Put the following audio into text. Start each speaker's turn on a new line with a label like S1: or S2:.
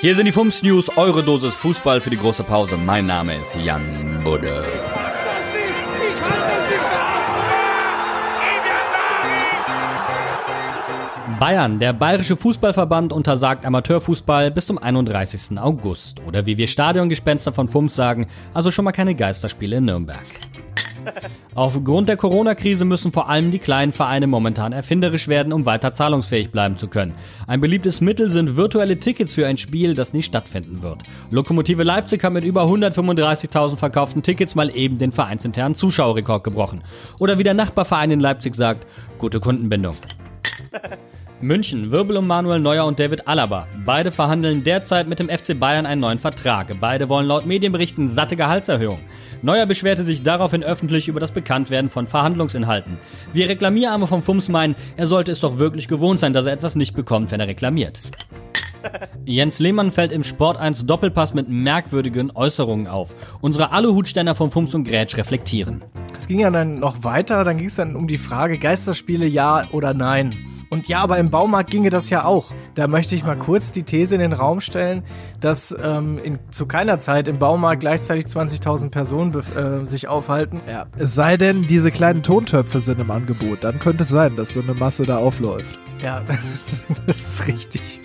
S1: Hier sind die Fums News, eure Dosis Fußball für die große Pause. Mein Name ist Jan Budde. Bayern, der Bayerische Fußballverband untersagt Amateurfußball bis zum 31. August. Oder wie wir Stadiongespenster von Fums sagen, also schon mal keine Geisterspiele in Nürnberg. Aufgrund der Corona-Krise müssen vor allem die kleinen Vereine momentan erfinderisch werden, um weiter zahlungsfähig bleiben zu können. Ein beliebtes Mittel sind virtuelle Tickets für ein Spiel, das nie stattfinden wird. Lokomotive Leipzig hat mit über 135.000 verkauften Tickets mal eben den vereinsinternen Zuschauerrekord gebrochen. Oder wie der Nachbarverein in Leipzig sagt, gute Kundenbindung. München, Wirbel um Manuel Neuer und David Alaba. Beide verhandeln derzeit mit dem FC Bayern einen neuen Vertrag. Beide wollen laut Medienberichten satte Gehaltserhöhung. Neuer beschwerte sich daraufhin öffentlich über das Bekanntwerden von Verhandlungsinhalten. Wir Reklamierarme vom Fums meinen, er sollte es doch wirklich gewohnt sein, dass er etwas nicht bekommt, wenn er reklamiert. Jens Lehmann fällt im Sport 1 Doppelpass mit merkwürdigen Äußerungen auf. Unsere Aluhutständer vom Fums und Grätsch reflektieren.
S2: Es ging ja dann noch weiter, dann ging es dann um die Frage Geisterspiele ja oder nein. Und ja, aber im Baumarkt ginge das ja auch. Da möchte ich mal kurz die These in den Raum stellen, dass ähm, in, zu keiner Zeit im Baumarkt gleichzeitig 20.000 Personen äh, sich aufhalten.
S3: Ja, es sei denn, diese kleinen Tontöpfe sind im Angebot. Dann könnte es sein, dass so eine Masse da aufläuft.
S2: Ja, das ist richtig.